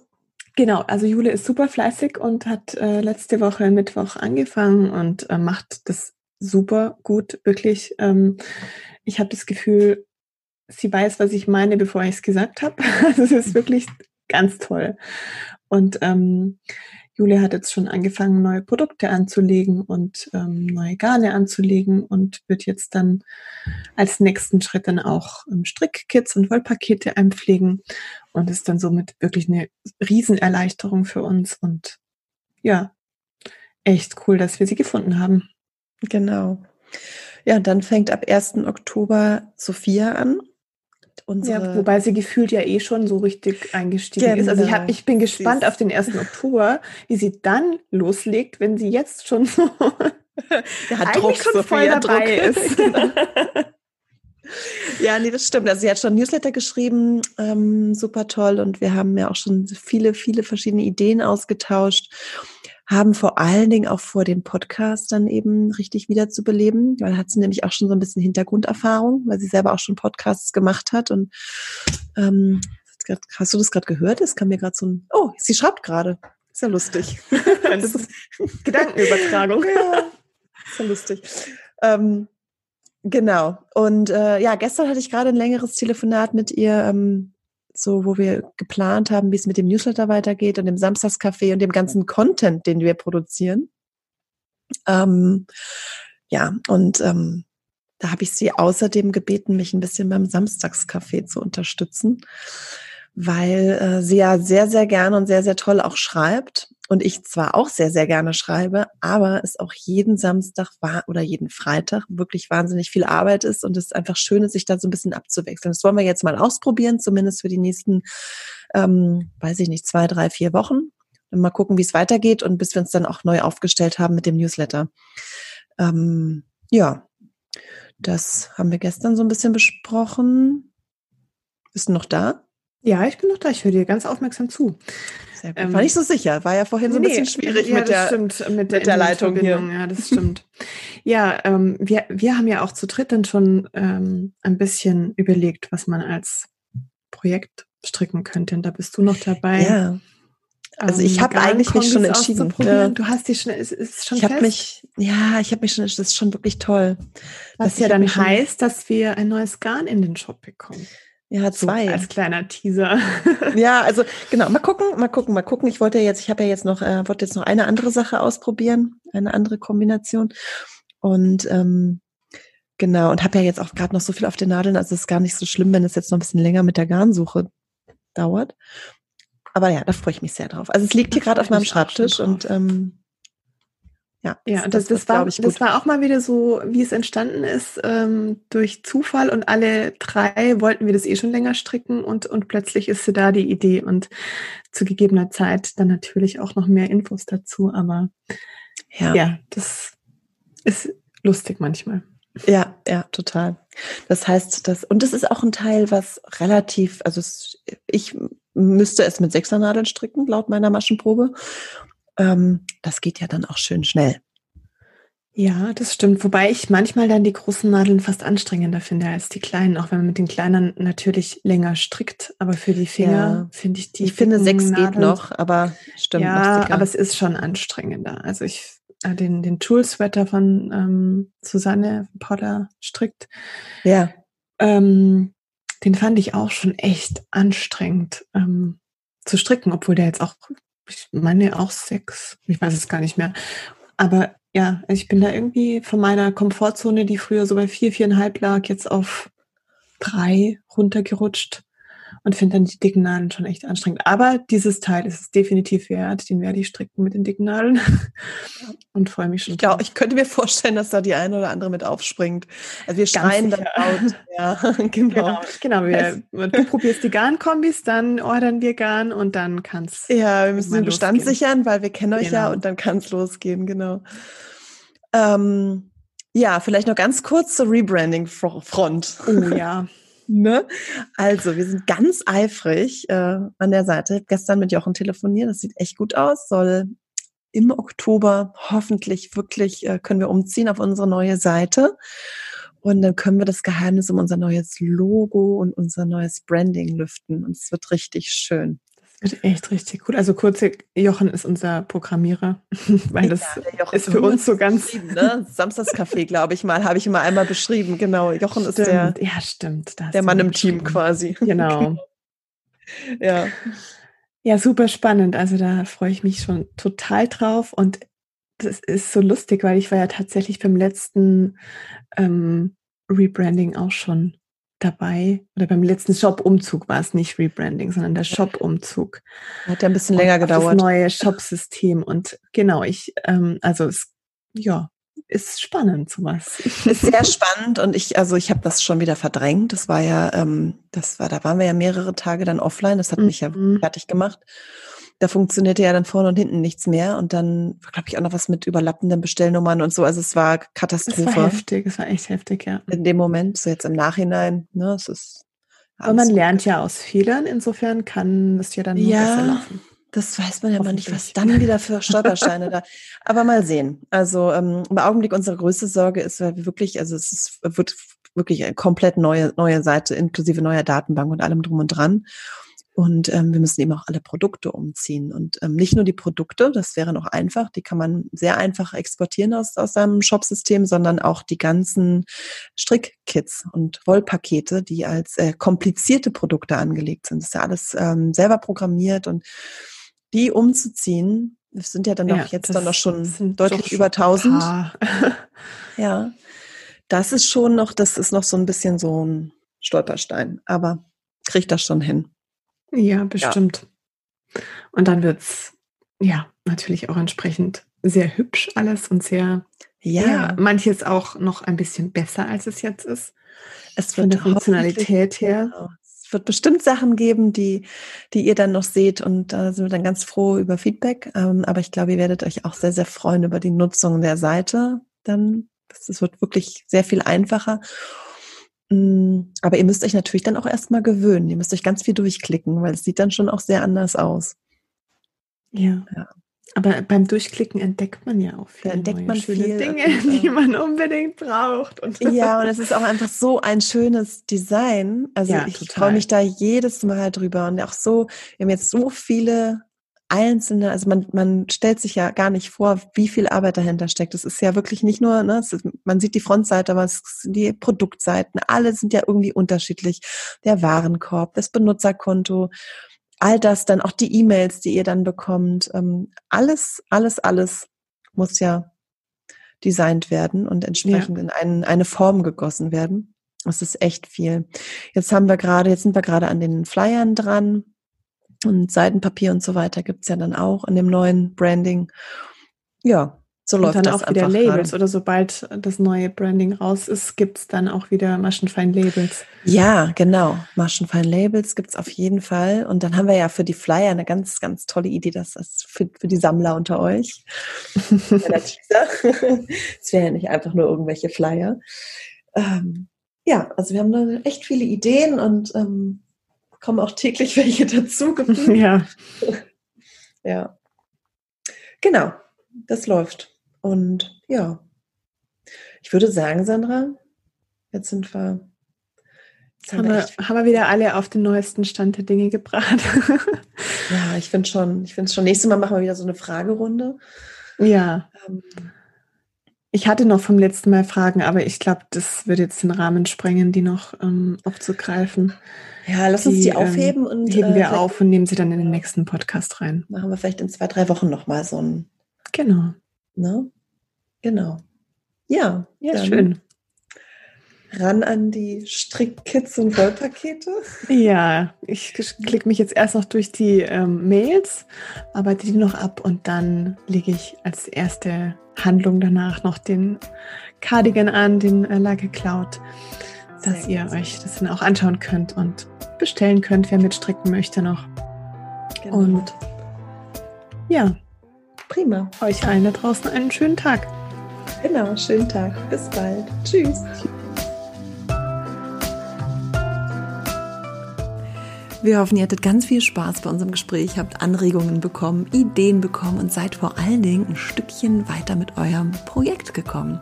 Genau, also Jule ist super fleißig und hat äh, letzte Woche Mittwoch angefangen und äh, macht das super gut, wirklich. Ähm, ich habe das Gefühl, sie weiß, was ich meine, bevor ich es gesagt habe. <laughs> Also es ist wirklich ganz toll. Und ähm, Julia hat jetzt schon angefangen, neue Produkte anzulegen und ähm, neue Garne anzulegen und wird jetzt dann als nächsten Schritt dann auch ähm, Strickkits und Wollpakete einpflegen und ist dann somit wirklich eine Riesenerleichterung für uns und ja, echt cool, dass wir sie gefunden haben. Genau. Ja, dann fängt ab 1. Oktober Sophia an unsere. Ja, wobei sie gefühlt ja eh schon so richtig eingestiegen genau. ist. Also ich, hab, ich bin gespannt auf den 1. Oktober, wie sie dann loslegt, wenn sie jetzt schon so <laughs> Der hat Druck, schon voll dabei Druck. ist. Genau. <laughs> Ja, nee, das stimmt. Also sie hat schon Newsletter geschrieben, ähm, super toll. Und wir haben ja auch schon viele, viele verschiedene Ideen ausgetauscht haben vor allen Dingen auch vor, den Podcast dann eben richtig wiederzubeleben, weil hat sie nämlich auch schon so ein bisschen Hintergrunderfahrung, weil sie selber auch schon Podcasts gemacht hat. Und ähm, hast du das gerade gehört? Es kam mir gerade so ein, oh, sie schreibt gerade. Ist ja lustig. <laughs> das ist Gedankenübertragung. <laughs> ja, ist ja lustig. Ähm, genau. Und äh, ja, gestern hatte ich gerade ein längeres Telefonat mit ihr, ähm, so wo wir geplant haben, wie es mit dem Newsletter weitergeht und dem Samstagscafé und dem ganzen Content, den wir produzieren. Ähm, ja, und ähm, da habe ich sie außerdem gebeten, mich ein bisschen beim Samstagscafé zu unterstützen, weil äh, sie ja sehr, sehr gerne und sehr, sehr toll auch schreibt und ich zwar auch sehr, sehr gerne schreibe, aber es auch jeden Samstag war oder jeden Freitag wirklich wahnsinnig viel Arbeit ist und es einfach schön ist, sich da so ein bisschen abzuwechseln. Das wollen wir jetzt mal ausprobieren, zumindest für die nächsten, ähm, weiß ich nicht, zwei, drei, vier Wochen. Und mal gucken, wie es weitergeht und bis wir uns dann auch neu aufgestellt haben mit dem Newsletter. Ähm, ja, das haben wir gestern so ein bisschen besprochen. Bist du noch da? Ja, ich bin noch da. Ich höre dir ganz aufmerksam zu. Sehr gut. Ähm, War nicht so sicher. War ja vorhin so ein nee, bisschen schwierig ja, mit, der, stimmt, mit, der, mit der Leitung hier. Ja, das stimmt. <laughs> ja, ähm, wir, wir haben ja auch zu dritt dann schon ähm, ein bisschen überlegt, was man als Projekt stricken könnte. Und da bist du noch dabei. Ja. Also ich ähm, habe eigentlich mich schon entschieden. Ja. Du hast dich schon, es ist schon Ich habe mich, ja, ich habe mich schon, das ist schon wirklich toll. Was ja dann heißt, dass wir ein neues Garn in den Shop bekommen. Ja, zwei. So, als kleiner Teaser. <laughs> ja, also genau, mal gucken, mal gucken, mal gucken. Ich wollte ja jetzt, ich habe ja jetzt noch, äh, wollte jetzt noch eine andere Sache ausprobieren, eine andere Kombination. Und ähm, genau, und habe ja jetzt auch gerade noch so viel auf den Nadeln, also es ist gar nicht so schlimm, wenn es jetzt noch ein bisschen länger mit der Garnsuche dauert. Aber ja, da freue ich mich sehr drauf. Also es liegt hier gerade auf meinem Schreibtisch und ähm, ja, ja das, das, das, war, das war auch mal wieder so, wie es entstanden ist, ähm, durch Zufall und alle drei wollten wir das eh schon länger stricken und, und plötzlich ist sie da die Idee. Und zu gegebener Zeit dann natürlich auch noch mehr Infos dazu, aber ja, ja das ist lustig manchmal. Ja, ja, total. Das heißt, das, und das ist auch ein Teil, was relativ, also ich müsste es mit Sechsernadeln stricken, laut meiner Maschenprobe ähm, das geht ja dann auch schön schnell. Ja, das stimmt. Wobei ich manchmal dann die großen Nadeln fast anstrengender finde als die kleinen, auch wenn man mit den kleinen natürlich länger strickt. Aber für die Finger ja. finde ich die. Ich finde sechs Nadeln, geht noch, aber stimmt. Ja, aber es ist schon anstrengender. Also ich äh, den den Tool Sweater von ähm, Susanne Potter strickt. Ja. Ähm, den fand ich auch schon echt anstrengend ähm, zu stricken, obwohl der jetzt auch ich meine auch sechs, ich weiß es gar nicht mehr. Aber ja, ich bin da irgendwie von meiner Komfortzone, die früher so bei vier, viereinhalb lag, jetzt auf drei runtergerutscht und finde dann die dicken Nadeln schon echt anstrengend. Aber dieses Teil ist es definitiv wert. Den werde ich stricken mit den dicken Nadeln <laughs> und freue mich schon. Ich, glaub, ich könnte mir vorstellen, dass da die eine oder andere mit aufspringt. Also wir schreien dann laut. <laughs> Ja, <laughs> genau. Genau, genau wir, du probierst die Garnkombis, dann ordern wir Garn und dann kann es. Ja, wir müssen den Bestand losgehen. sichern, weil wir kennen euch genau. ja und dann kann es losgehen, genau. Ähm, ja, vielleicht noch ganz kurz zur Rebranding-Front. Oh ja. Ne? Also, wir sind ganz eifrig äh, an der Seite. Ich habe gestern mit Jochen telefoniert. Das sieht echt gut aus. Soll im Oktober hoffentlich wirklich äh, können wir umziehen auf unsere neue Seite. Und dann können wir das Geheimnis um unser neues Logo und unser neues Branding lüften. Und es wird richtig schön. Wird echt richtig gut. Also kurze, Jochen ist unser Programmierer, <laughs> weil das ja, ist für uns so ganz. Ne? Samstagscafé, glaube ich mal, habe ich immer einmal beschrieben. Genau, Jochen stimmt. ist der, ja, stimmt, der Mann im Team quasi. Genau. <laughs> ja. Ja, super spannend. Also da freue ich mich schon total drauf. Und das ist so lustig, weil ich war ja tatsächlich beim letzten ähm, Rebranding auch schon dabei, oder beim letzten Shop-Umzug war es nicht Rebranding, sondern der Shop-Umzug. Hat ja ein bisschen länger gedauert. Das neue Shop-System. Und genau, ich, ähm, also es, ja, ist spannend sowas. <laughs> Ist sehr spannend und ich, also ich habe das schon wieder verdrängt. Das war ja, ähm, das war, da waren wir ja mehrere Tage dann offline. Das hat mhm. mich ja mhm. fertig gemacht da funktionierte ja dann vorne und hinten nichts mehr. Und dann, glaube ich, auch noch was mit überlappenden Bestellnummern und so. Also es war Katastrophe. Es war heftig, es war echt heftig, ja. In dem Moment, so jetzt im Nachhinein, ne, es ist. Aber man lernt ja aus Fehlern, insofern kann es ja dann ja, besser laufen. Das weiß man ja mal nicht, was dann wieder für <laughs> Stolpersteine da. Aber mal sehen. Also ähm, im Augenblick unsere größte Sorge ist weil wir wirklich, also es ist, wird wirklich eine komplett neue, neue Seite, inklusive neuer Datenbank und allem drum und dran. Und ähm, wir müssen eben auch alle Produkte umziehen. Und ähm, nicht nur die Produkte, das wäre noch einfach, die kann man sehr einfach exportieren aus, aus seinem Shopsystem, sondern auch die ganzen Strickkits und Wollpakete, die als äh, komplizierte Produkte angelegt sind. Das ist ja alles ähm, selber programmiert und die umzuziehen, das sind ja dann doch ja, jetzt dann noch schon deutlich über 1000. ja, das ist schon noch, das ist noch so ein bisschen so ein Stolperstein, aber kriegt das schon hin. Ja, bestimmt. Ja. Und dann wird es ja natürlich auch entsprechend sehr hübsch alles und sehr, ja. ja, manches auch noch ein bisschen besser, als es jetzt ist. Es wird von der Funktionalität her. Genau. Es wird bestimmt Sachen geben, die, die ihr dann noch seht und da sind wir dann ganz froh über Feedback. Ähm, aber ich glaube, ihr werdet euch auch sehr, sehr freuen über die Nutzung der Seite. Dann, es wird wirklich sehr viel einfacher. Mm, aber ihr müsst euch natürlich dann auch erstmal gewöhnen. Ihr müsst euch ganz viel durchklicken, weil es sieht dann schon auch sehr anders aus. Ja. ja. Aber beim Durchklicken entdeckt man ja auch viele entdeckt man schöne viel, Dinge, <laughs> die man unbedingt braucht. Und ja, <laughs> und es ist auch einfach so ein schönes Design. Also ja, ich freue mich da jedes Mal drüber und auch so, wir haben jetzt so viele einzelne, also man, man stellt sich ja gar nicht vor, wie viel Arbeit dahinter steckt. Es ist ja wirklich nicht nur, ne, ist, man sieht die Frontseite, aber es sind die Produktseiten, alle sind ja irgendwie unterschiedlich. Der Warenkorb, das Benutzerkonto, all das, dann auch die E-Mails, die ihr dann bekommt, ähm, alles, alles, alles muss ja designt werden und entsprechend ja. in einen, eine Form gegossen werden. Das ist echt viel. Jetzt haben wir gerade, jetzt sind wir gerade an den Flyern dran und Seitenpapier und so weiter gibt's ja dann auch in dem neuen Branding. Ja, so läuft und dann das auch wieder Labels gerade. oder sobald das neue Branding raus ist, gibt's dann auch wieder Maschenfein Labels. Ja, genau. Maschenfein Labels gibt's auf jeden Fall. Und dann haben wir ja für die Flyer eine ganz, ganz tolle Idee. Das ist für, für die Sammler unter euch. <laughs> Es wäre ja nicht einfach nur irgendwelche Flyer. Ähm, ja, also wir haben da echt viele Ideen und ähm, kommen auch täglich welche dazu. <laughs> Ja. <laughs> ja. Genau, das läuft. Und ja, ich würde sagen, Sandra, jetzt sind wir. Jetzt haben, wir, haben wir wieder alle auf den neuesten Stand der Dinge gebracht. <laughs> ja, ich finde schon, ich finde schon. Nächstes Mal machen wir wieder so eine Fragerunde. Ja. Ähm, ich hatte noch vom letzten Mal Fragen, aber ich glaube, das würde jetzt den Rahmen sprengen, die noch ähm, aufzugreifen. Ja, lass die, uns die ähm, aufheben ähm, und heben wir äh, auf und nehmen sie dann in den nächsten Podcast rein. Machen wir vielleicht in zwei, drei Wochen nochmal so ein. Genau. Ne? Genau. Ja. Ja, schön. Ran an die Strickkits und Wollpakete. Ja, ich klicke mich jetzt erst noch durch die ähm, Mails, arbeite die noch ab und dann lege ich als erste Handlung danach noch den Cardigan an, den äh, Lage Cloud, dass Sehr ihr euch das dann auch anschauen könnt und bestellen könnt, wer mitstricken möchte noch. Genau. Und ja, prima. Euch allen da draußen einen schönen Tag. Genau, schönen Tag. Bis bald. Tschüss. Wir hoffen, ihr hattet ganz viel Spaß bei unserem Gespräch, habt Anregungen bekommen, Ideen bekommen und seid vor allen Dingen ein Stückchen weiter mit eurem Projekt gekommen.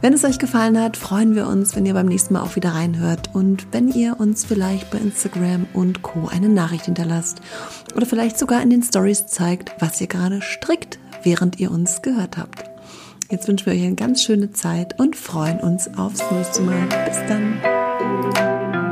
Wenn es euch gefallen hat, freuen wir uns, wenn ihr beim nächsten Mal auch wieder reinhört und wenn ihr uns vielleicht bei Instagram und Co. eine Nachricht hinterlasst oder vielleicht sogar in den Stories zeigt, was ihr gerade strickt, während ihr uns gehört habt. Jetzt wünschen wir euch eine ganz schöne Zeit und freuen uns aufs nächste Mal. Bis dann.